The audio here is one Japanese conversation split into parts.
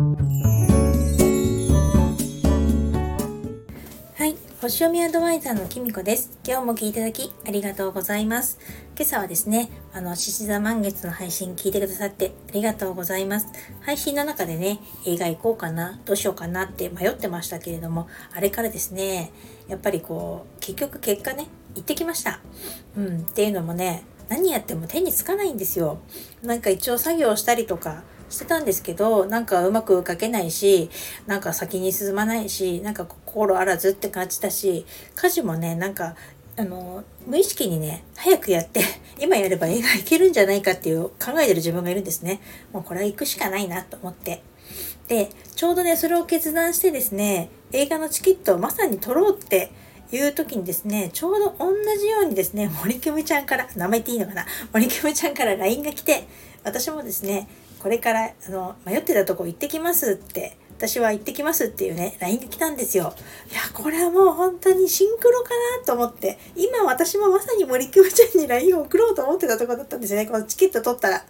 はい星読みアドバイザーのきみこです。今日も聞いていただきありがとうございます。今朝はですねあの獅子座満月の配信聞いてくださってありがとうございます。配信の中でね映画行こうかなどうしようかなって迷ってましたけれどもあれからですねやっぱりこう結局結果ね行ってきました。うんっていうのもね何やっても手につかないんですよ。なんか一応作業したりとかしてたんですけど、なんかうまく書けないし、なんか先に進まないし、なんか心あらずって感じたし、家事もね、なんか、あの、無意識にね、早くやって、今やれば映画行けるんじゃないかっていう考えてる自分がいるんですね。もうこれは行くしかないなと思って。で、ちょうどね、それを決断してですね、映画のチケットをまさに取ろうっていう時にですね、ちょうど同じようにですね、森久美ちゃんから、名前っていいのかな？森久美ちゃんから LINE が来て、私もですね、これからあの迷ってたとこ行ってきますって私は行ってきますっていうね、LINE が来たんですよ。いや、これはもう本当にシンクロかなと思って、今私もまさに森久美ちゃんに LINE を送ろうと思ってたとこだったんですよね、このチケット取ったら。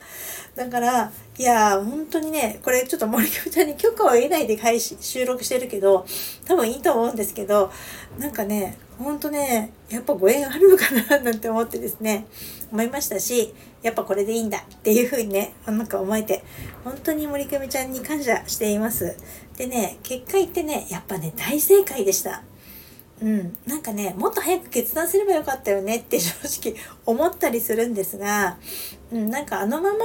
だから、いや、本当にね、これちょっと森久美ちゃんに許可を得ないで配信、収録してるけど、多分いいと思うんですけど、なんかね、ほんとね、やっぱご縁あるのかななんて思ってですね、思いましたし、やっぱこれでいいんだっていう風にね、なんか思えて、本当に森久美ちゃんに感謝しています。でね、結果言ってね、やっぱね、大正解でした。うん、なんかね、もっと早く決断すればよかったよねって正直思ったりするんですが、うん、なんかあのまま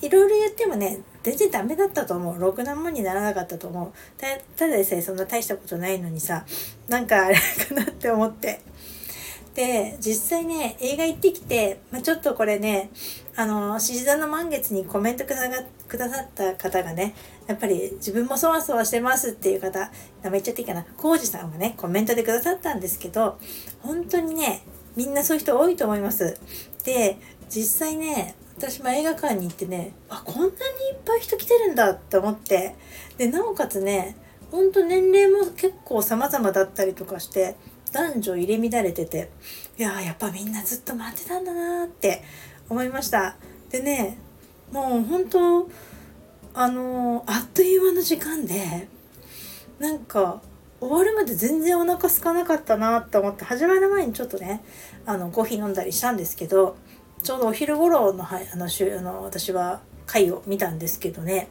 いろいろ言ってもね、全然ダメだったと思う。ろくなもんにならなかったと思う。ただでさえそんな大したことないのにさ、なんかあれかなって思って。で実際ね映画行ってきて、まあ、ちょっとこれねあの獅子座の満月にコメントくだくださった方がねやっぱり自分もそわそわしてますっていう方名前言っちゃっていいかな浩二さんがねコメントでくださったんですけど本当にねみんなそういう人多いと思いますで実際ね私も映画館に行ってねあこんなにいっぱい人来てるんだって思って。でなおかつねほんと年齢も結構様々だったりとかして男女入れ乱れてていややっぱみんなずっと待ってたんだなって思いました。でねもう本当あのあっという間の時間でなんか終わるまで全然お腹空かなかったなって思って始まる前にちょっとねあのコーヒー飲んだりしたんですけどちょうどお昼頃のあのあの私は回を見たんですけどね。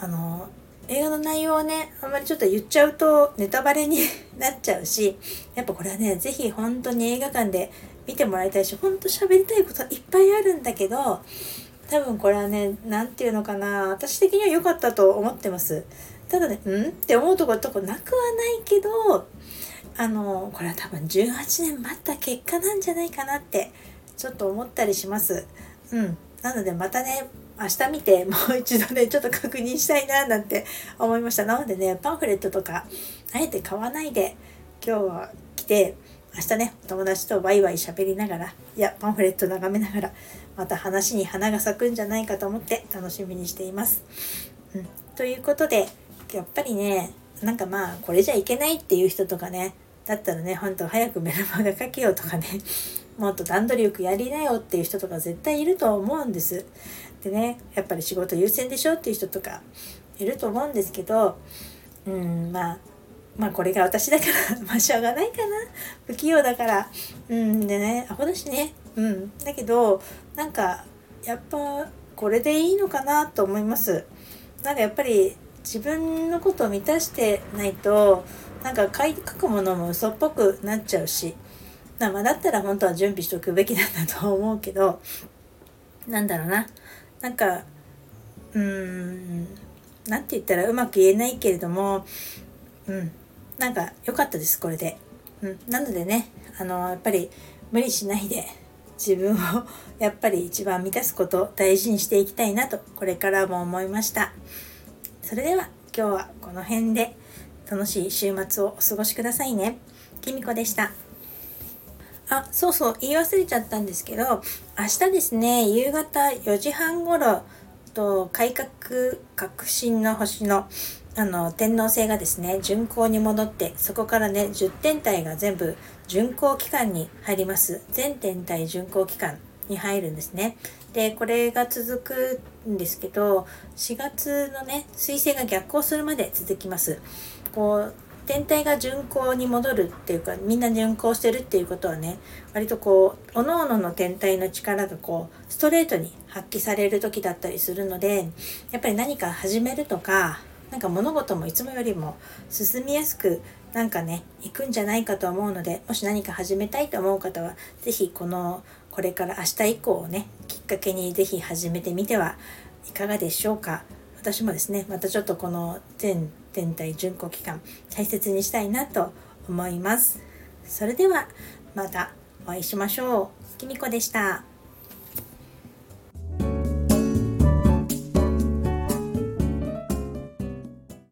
あの映画の内容をねあんまりちょっと言っちゃうとネタバレに なっちゃうしやっぱこれはね是非本当に映画館で見てもらいたいし本当喋りたいこといっぱいあるんだけど多分これはね何て言うのかな私的には良かったと思ってます。ただねうんって思うところとこなくはないけどあのこれは多分18年待った結果なんじゃないかなってちょっと思ったりします。うん。なのでまたね明日見て もう一度ねちょっと確認したいななんて思いました。なのでねパンフレットとかあえて買わないで今日は来て明日ねお友達とワイワイ喋りながらいやパンフレット眺めながらまた話に花が咲くんじゃないかと思って楽しみにしています。うん、ということでやっぱりねなんかまあこれじゃいけないっていう人とかねだったらねほんと早くメルマガ書けよとかねもっと段取りよくやりなよっていう人とか絶対いると思うんです。でねやっぱり仕事優先でしょっていう人とかいると思うんですけどうんまあまあこれが私だからまあしょうがないかな。不器用だから。うんでねアホだしね。うん。だけどなんかやっぱこれでいいのかなと思います。なんかやっぱり自分のことを満たしてないとなんか書くものも嘘っぽくなっちゃうし。まあだったら本当は準備しておくべきなんだと思うけどなんだろうな。なんかうーん何て言ったらうまく言えないけれどもうんなんか良かったですこれで、うん、なのでねあのやっぱり無理しないで自分を やっぱり一番満たすことを大事にしていきたいなとこれからも思いました。それでは今日はこの辺で楽しい週末をお過ごしくださいね。きみこでした。あ、そうそう、言い忘れちゃったんですけど、明日ですね、夕方4時半頃と、改革革新の星の、あの、天皇星がですね、巡行に戻って、そこからね、10天体が全部巡行期間に入ります。全天体巡行期間に入るんですね。でこれが続くんですけど4月のね彗星が逆行するまで続きますこう天体が巡行に戻るっていうかみんな巡行してるっていうことはね割とこう各々の天体の力がこうストレートに発揮される時だったりするのでやっぱり何か始めるとかなんか物事もいつもよりも進みやすくなんかね行くんじゃないかと思うのでもし何か始めたいと思う方は是非このこれから明日以降をねきっかけに是非始めてみてはいかがでしょうか。私もですねまたちょっとこの全天体巡行期間大切にしたいなと思います。それではまたお会いしましょう。きみこでした。